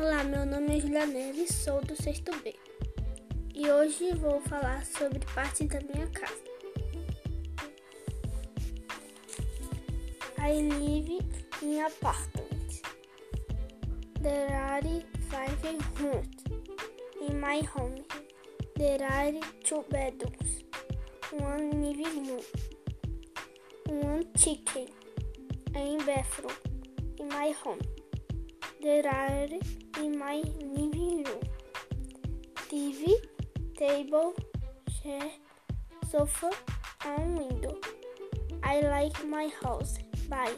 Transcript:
é Julia Neves, sou do sexto B. E hoje vou falar sobre partes da minha casa. I live in apartment. There are five rooms in my home. There are two bedrooms, one living room, one chicken, and bathroom in my home. There are in my living room TV, table, chair, sofa, and window. I like my house. Bye.